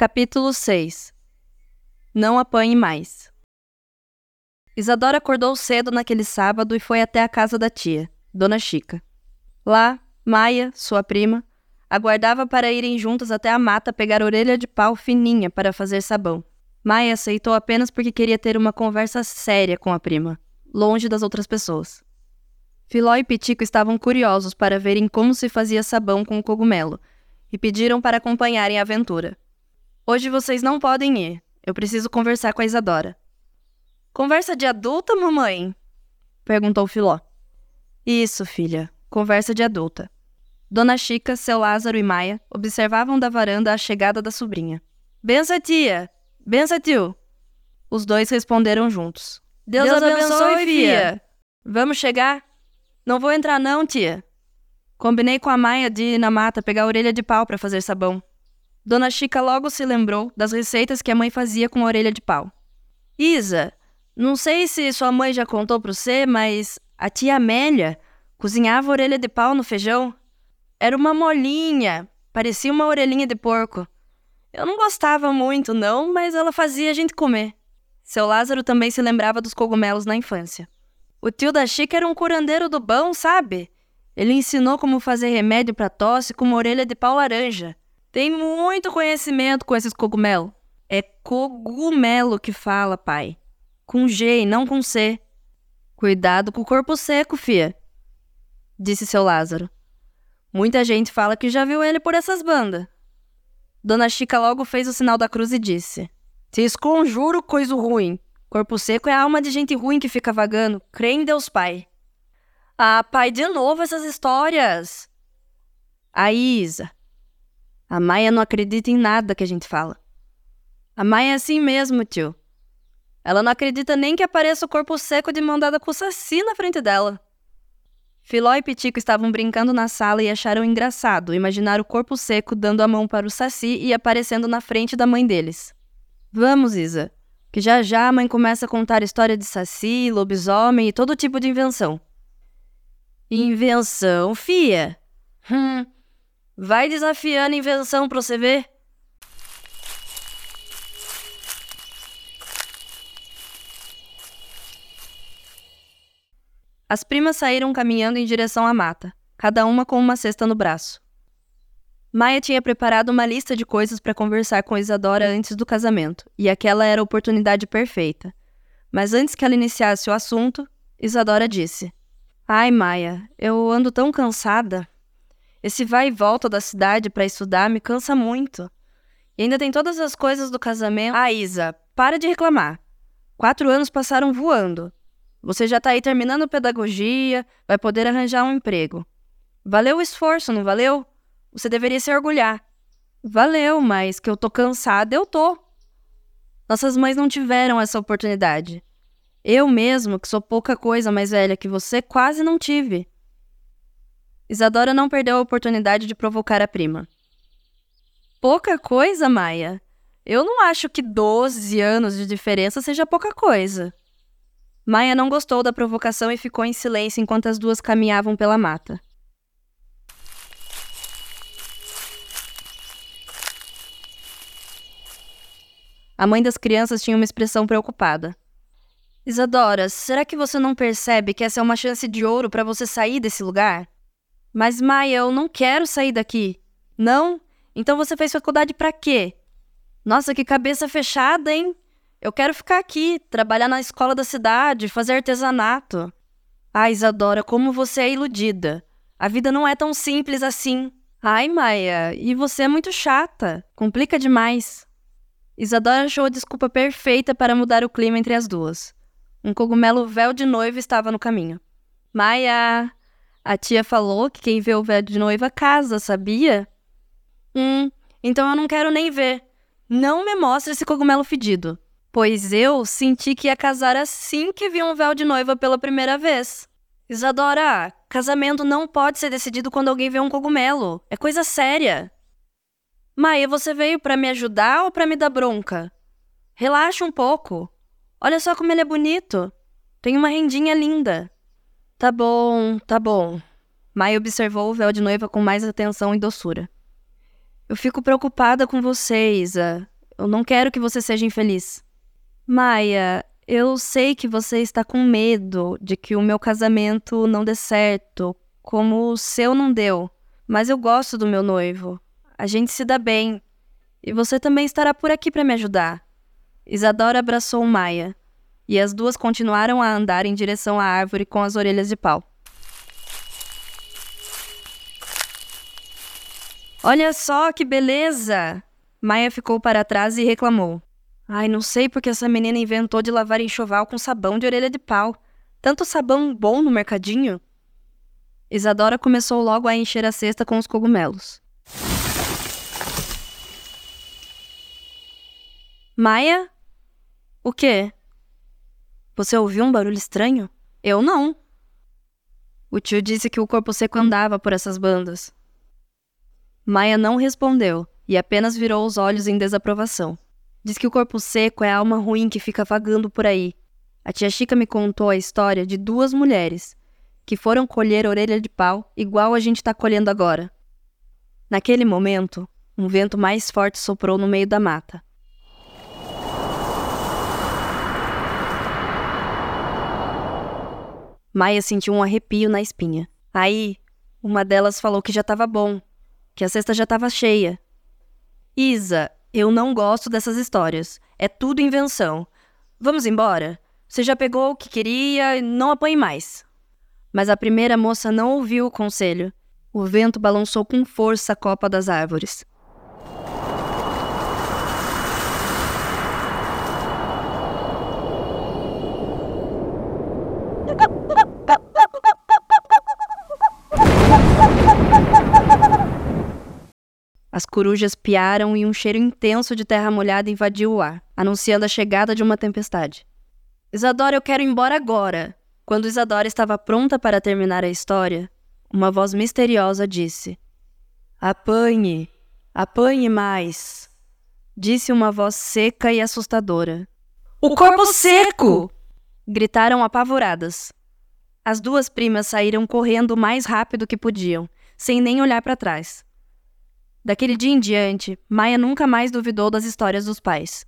Capítulo 6 Não apanhe mais. Isadora acordou cedo naquele sábado e foi até a casa da tia, Dona Chica. Lá, Maia, sua prima, aguardava para irem juntas até a mata pegar orelha de pau fininha para fazer sabão. Maia aceitou apenas porque queria ter uma conversa séria com a prima, longe das outras pessoas. Filó e Pitico estavam curiosos para verem como se fazia sabão com o cogumelo e pediram para acompanharem a aventura. Hoje vocês não podem ir. Eu preciso conversar com a Isadora. Conversa de adulta, mamãe? perguntou Filó. Isso, filha. Conversa de adulta. Dona Chica, seu Lázaro e Maia observavam da varanda a chegada da sobrinha. Bença, tia! Bença, tio! Os dois responderam juntos. Deus, Deus abençoe, abençoe, filha! Vamos chegar? Não vou entrar não, tia. Combinei com a Maia de ir na mata pegar a orelha de pau para fazer sabão. Dona Chica logo se lembrou das receitas que a mãe fazia com a orelha de pau. Isa, não sei se sua mãe já contou para você, mas a tia Amélia cozinhava orelha de pau no feijão. Era uma molinha, parecia uma orelhinha de porco. Eu não gostava muito, não, mas ela fazia a gente comer. Seu Lázaro também se lembrava dos cogumelos na infância. O tio da Chica era um curandeiro do bom, sabe? Ele ensinou como fazer remédio para tosse com uma orelha de pau laranja. Tem muito conhecimento com esses cogumelos. É cogumelo que fala, pai. Com G e não com C. Cuidado com o corpo seco, fia. Disse seu Lázaro. Muita gente fala que já viu ele por essas bandas. Dona Chica logo fez o sinal da cruz e disse: Te esconjuro coisa ruim. Corpo seco é a alma de gente ruim que fica vagando. Crê em Deus Pai. Ah, pai, de novo essas histórias. A Isa, a Maia não acredita em nada que a gente fala. A Maia é assim mesmo, tio. Ela não acredita nem que apareça o corpo seco de mão dada com o Saci na frente dela. Filó e Pitico estavam brincando na sala e acharam engraçado imaginar o corpo seco dando a mão para o Saci e aparecendo na frente da mãe deles. Vamos, Isa, que já já a mãe começa a contar história de Saci, lobisomem e todo tipo de invenção. Invenção, fia? Hum, Vai desafiando a invenção pra você ver. As primas saíram caminhando em direção à mata, cada uma com uma cesta no braço. Maia tinha preparado uma lista de coisas para conversar com Isadora antes do casamento, e aquela era a oportunidade perfeita. Mas antes que ela iniciasse o assunto, Isadora disse: Ai, Maia, eu ando tão cansada. Esse vai e volta da cidade para estudar me cansa muito. E ainda tem todas as coisas do casamento. Ah, Isa, para de reclamar. Quatro anos passaram voando. Você já tá aí terminando pedagogia, vai poder arranjar um emprego. Valeu o esforço, não valeu? Você deveria se orgulhar. Valeu, mas que eu tô cansada, eu tô. Nossas mães não tiveram essa oportunidade. Eu mesmo, que sou pouca coisa mais velha que você, quase não tive. Isadora não perdeu a oportunidade de provocar a prima. Pouca coisa, Maia? Eu não acho que 12 anos de diferença seja pouca coisa. Maia não gostou da provocação e ficou em silêncio enquanto as duas caminhavam pela mata. A mãe das crianças tinha uma expressão preocupada. Isadora, será que você não percebe que essa é uma chance de ouro para você sair desse lugar? Mas, Maia, eu não quero sair daqui. Não? Então você fez faculdade para quê? Nossa, que cabeça fechada, hein? Eu quero ficar aqui, trabalhar na escola da cidade, fazer artesanato. Ai, Isadora, como você é iludida. A vida não é tão simples assim. Ai, Maia, e você é muito chata. Complica demais. Isadora achou a desculpa perfeita para mudar o clima entre as duas. Um cogumelo véu de noiva estava no caminho. Maia, a tia falou que quem vê o véu de noiva casa, sabia? Hum, então eu não quero nem ver. Não me mostre esse cogumelo fedido. Pois eu senti que ia casar assim que vi um véu de noiva pela primeira vez. Isadora, casamento não pode ser decidido quando alguém vê um cogumelo. É coisa séria. Maia, você veio para me ajudar ou para me dar bronca? Relaxa um pouco. Olha só como ele é bonito. Tem uma rendinha linda. Tá bom, tá bom. Maia observou o véu de noiva com mais atenção e doçura. Eu fico preocupada com você, Isa. Eu não quero que você seja infeliz. Maia, eu sei que você está com medo de que o meu casamento não dê certo, como o seu não deu. Mas eu gosto do meu noivo. A gente se dá bem. E você também estará por aqui para me ajudar. Isadora abraçou Maia, e as duas continuaram a andar em direção à árvore com as orelhas de pau. Olha só que beleza! Maia ficou para trás e reclamou. Ai, não sei porque essa menina inventou de lavar enxoval com sabão de orelha de pau. Tanto sabão bom no mercadinho. Isadora começou logo a encher a cesta com os cogumelos. Maia? O quê? Você ouviu um barulho estranho? Eu não. O tio disse que o corpo seco andava por essas bandas. Maia não respondeu e apenas virou os olhos em desaprovação. Diz que o corpo seco é a alma ruim que fica vagando por aí. A tia Chica me contou a história de duas mulheres que foram colher orelha de pau igual a gente está colhendo agora. Naquele momento, um vento mais forte soprou no meio da mata. Maia sentiu um arrepio na espinha. Aí, uma delas falou que já estava bom, que a cesta já estava cheia. Isa, eu não gosto dessas histórias. É tudo invenção. Vamos embora? Você já pegou o que queria não apanhe mais. Mas a primeira moça não ouviu o conselho. O vento balançou com força a copa das árvores. Corujas piaram e um cheiro intenso de terra molhada invadiu o ar, anunciando a chegada de uma tempestade. Isadora, eu quero ir embora agora. Quando Isadora estava pronta para terminar a história, uma voz misteriosa disse: Apanhe, apanhe mais. Disse uma voz seca e assustadora. O corpo seco! Gritaram apavoradas. As duas primas saíram correndo o mais rápido que podiam, sem nem olhar para trás. Daquele dia em diante, Maia nunca mais duvidou das histórias dos pais.